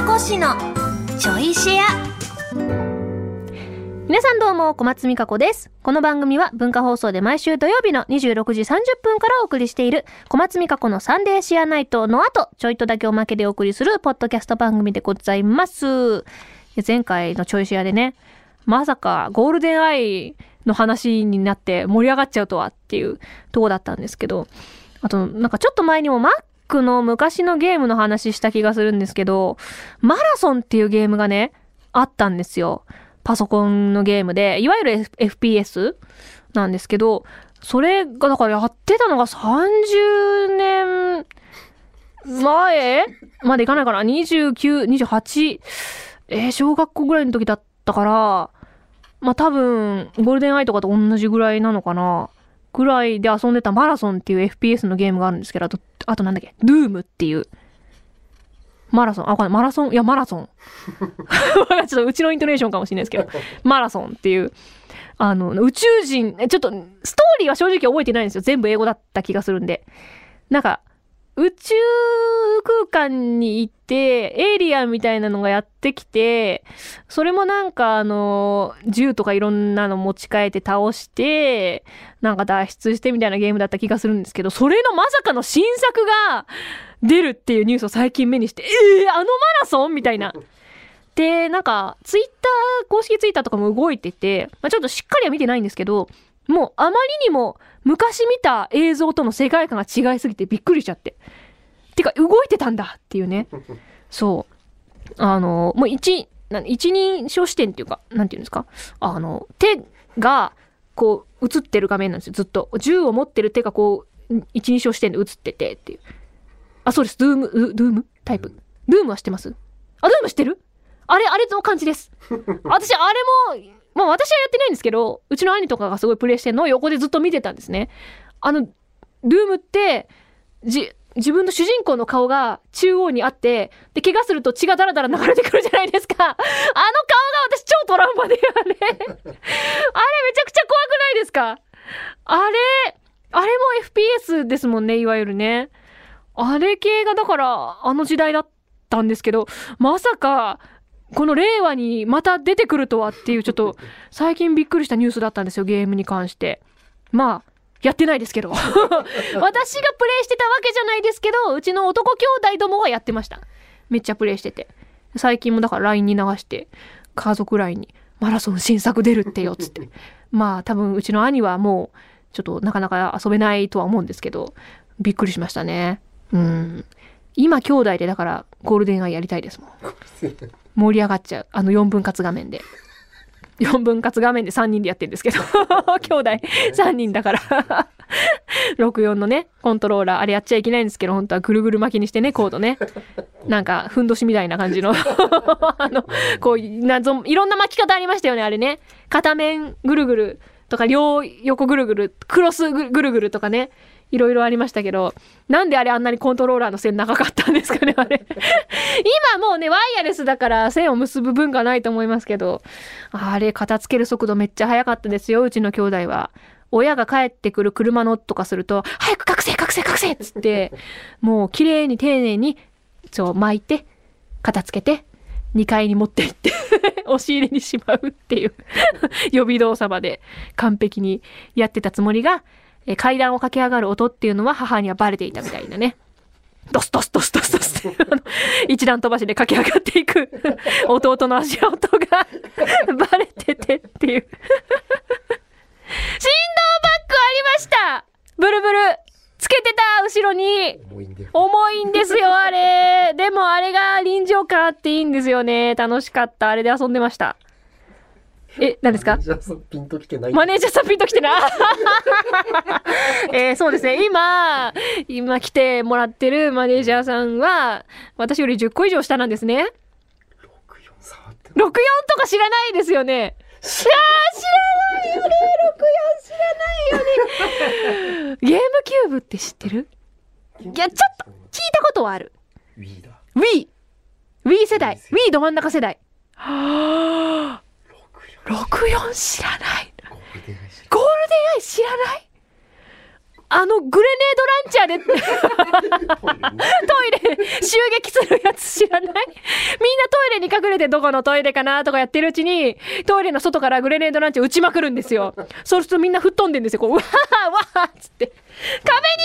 まこ氏のちょいシェア皆さんどうも、小松美香子です。この番組は文化放送で毎週土曜日の26時30分からお送りしている小松美香子のサンデーシェアナイトの後、ちょいとだけおまけでお送りするポッドキャスト番組でございます。前回のちょいシェアでね、まさかゴールデンアイの話になって盛り上がっちゃうとはっていうとこだったんですけど、あとなんかちょっと前にもクの昔のゲームの話した気がするんですけど、マラソンっていうゲームがね、あったんですよ。パソコンのゲームで、いわゆる F- FPS なんですけど、それがだからやってたのが30年前までいかないかな ?29、28、えー小学校ぐらいの時だったから、まあ多分、ゴールデンアイとかと同じぐらいなのかなぐらいで遊んでたマラソンっていう FPS のゲームがあるんですけど、あと、あとなんだっけ、ドゥームっていう。マラソン、あ、わかんない。マラソン、いや、マラソン。ちょっとうちのイントネーションかもしれないですけど、マラソンっていう、あの、宇宙人、ちょっと、ストーリーは正直覚えてないんですよ。全部英語だった気がするんで。なんか、宇宙空間に行って、エイリアンみたいなのがやってきて、それもなんかあの、銃とかいろんなの持ち替えて倒して、なんか脱出してみたいなゲームだった気がするんですけど、それのまさかの新作が出るっていうニュースを最近目にして、えー、あのマラソンみたいな。で、なんか、ツイッター、公式ツイッターとかも動いてて、まあ、ちょっとしっかりは見てないんですけど、もうあまりにも昔見た映像との世界観が違いすぎてびっくりしちゃって。てか、動いてたんだっていうね。そう。あの、もう一、な一人称視点っていうか、なんていうんですか？あの、手が、こう、映ってる画面なんですよ、ずっと。銃を持ってる手がこう、一人称視点で映っててっていう。あ、そうです。ドゥーム、ドゥドゥーム？タイプ。ドゥームは知ってます？あ、ドゥーム知ってる？あれ、あれの感じです。私、あれも、まあ私はやってないんですけど、うちの兄とかがすごいプレイしてんのを横でずっと見てたんですね。あの、ドゥームって、じ、自分の主人公の顔が中央にあって、で、怪我すると血がダラダラ流れてくるじゃないですか。あの顔が私超トラウマで、あれ。あれめちゃくちゃ怖くないですか？あれ、あれも FPS ですもんね、いわゆるね。あれ系がだから、あの時代だったんですけど、まさか、この令和にまた出てくるとはっていう、ちょっと、最近びっくりしたニュースだったんですよ、ゲームに関して。まあ、やってないですけど。私がプレイしてたわけじゃないですけど、うちの男兄弟どもはやってました。めっちゃプレイしてて。最近もだから LINE に流して、家族 LINE に、マラソン新作出るってよ、つって。まあ、多分うちの兄はもう、ちょっとなかなか遊べないとは思うんですけど、びっくりしましたね。うん。今兄弟でだからゴールデンアイやりたいですもん。盛り上がっちゃう。あの4分割画面で。4分割画面で3人でやってるんですけど。兄弟3人だから。64のね、コントローラー、あれやっちゃいけないんですけど、本当はぐるぐる巻きにしてね、コードね。なんか、ふんどしみたいな感じの。あの、こう、謎、いろんな巻き方ありましたよね、あれね。片面ぐるぐるとか、両横ぐるぐる、クロスぐるぐるぐるとかね。いろいろありましたけど、なんであれあんなにコントローラーの線長かったんですかね、あれ。今もうね、ワイヤレスだから線を結ぶ文化ないと思いますけど、あれ、片付ける速度めっちゃ速かったですよ、うちの兄弟は。親が帰ってくる車の音とかすると、早く覚醒覚醒覚醒っつって、もう綺麗に丁寧に、そう、巻いて、片付けて、2階に持って行って、押し入れにしまうっていう、予備動作まで完璧にやってたつもりが、え階段を駆け上がる音っていうのは母にはバレていたみたいなね。ドスドスドスドスドスって、一段飛ばしで駆け上がっていく 弟の足音がバレててっていう。振動バッグありましたブルブルつけてた後ろに。重いんですよ、あれ。でもあれが臨場感あっていいんですよね。楽しかった。あれで遊んでました。え、何ですか？じゃあ、そうピンときてない。マネージャーさんピンと来てな。えーそうですね。今、今来てもらってるマネージャーさんは、私より10個以上下なんですね。64触って64とか知らないですよね。い知らないよね。64知らないよね。ゲームキューブって知ってる？いや、ちょっと聞いたことはある。Wii だ。Wii。Wii 世代 Wii 世。代 Wii ど真ん中世代。は ぁ64知らない。ゴールデンアイ知らない？あのグレネードランチャーで。トイレ襲撃するやつ知らない？みんなトイレに隠れてどこのトイレかなとかやってるうちにトイレの外からグレネードランチャー撃ちまくるんですよ。そうするとみんな吹っ飛んでんですよ。こううわーわーっつって。壁に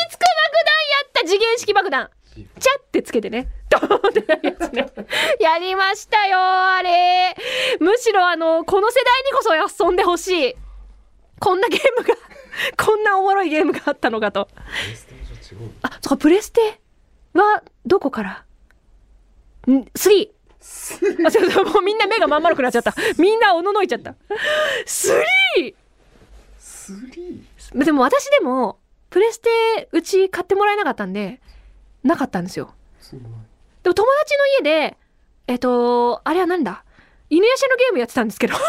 つく爆弾やった次元式爆弾チャってつけてね。ドーンってなるやつね。やりましたよ、あれ。むしろあの、この世代にこそ遊んでほしい。こんなゲームが、こんなおもろいゲームがあったのかと。あ、そっか、プレステは、どこから？ん ?3! あ、そうそう、もうみんな目がまん丸くなっちゃった。みんなおののいちゃった。3! スリでも私でも、プレステ、うち買ってもらえなかったんで、なかったんですよ。ーすでも友達の家で、えっと、あれはなんだ？犬夜叉のゲームやってたんですけど。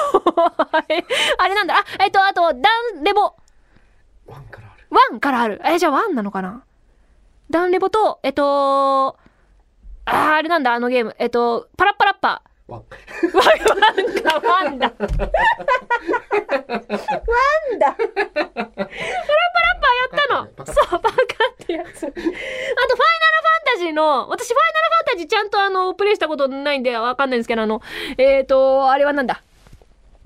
あれなんだ？あ、えっと、あと、ダンレボ。ワンからあるワンからある。え、じゃあワンなのかな？ダンレボと、えっと、あー、あれなんだ、あのゲーム。えっと、パラッパラッパ。ワンワン、ワンだ、ワンだ。ワンだ。パラッパラッパやったの。そう、バカってやつ。の、私、ファイナルファンタジーちゃんとあの、プレイしたことないんでわかんないんですけど、あの、えっ、ー、と、あれはなんだ？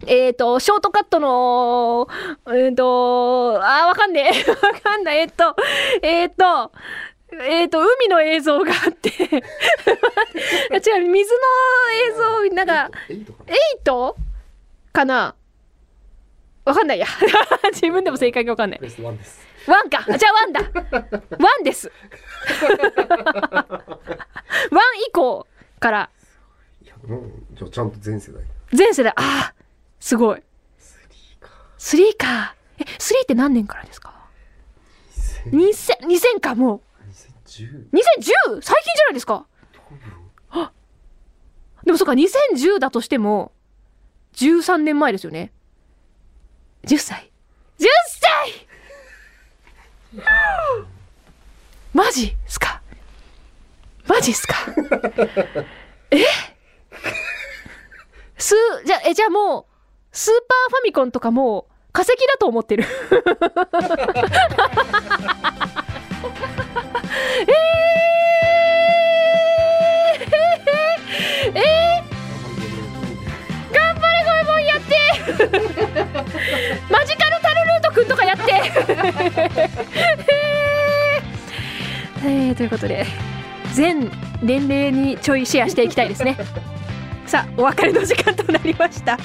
えっ、ー、と、ショートカットの、えっ、ー、と、あー、わかんねえ。わかんない。えっと、えっ、と、えっ、と、海の映像があって、違う、水の映像、なんか、エイト？かな？わかんないや。自分でも正解がわかんないワンか。あじゃあワンだ。ワンです。ワン以降からいやもうじゃあちゃんと全世代全世代、ああ、すごい。スリーか3か。え、3って何年からですか？2000 ?2000、2000か、も2010う。2010! 最近じゃないですか。でもそうか、2010だとしても、13年前ですよね。10歳。10歳マジっすか？マジっすか？え？す、じゃ、え、じゃあもう、スーパーファミコンとかもう、化石だと思ってる。えー、ということで全年齢にちょいシェアしていきたいですね。さあお別れの時間となりました。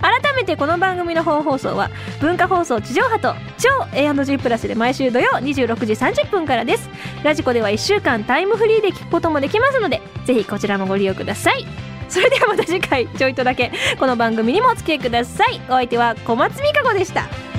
改めてこの番組の本放送は文化放送地上波と超 A&G プラスで毎週土曜26時30分からです。ラジコでは1週間タイムフリーで聞くこともできますのでぜひこちらもご利用ください。それではまた次回ちょいとだけこの番組にもお付き合いください。お相手は小松美香子でした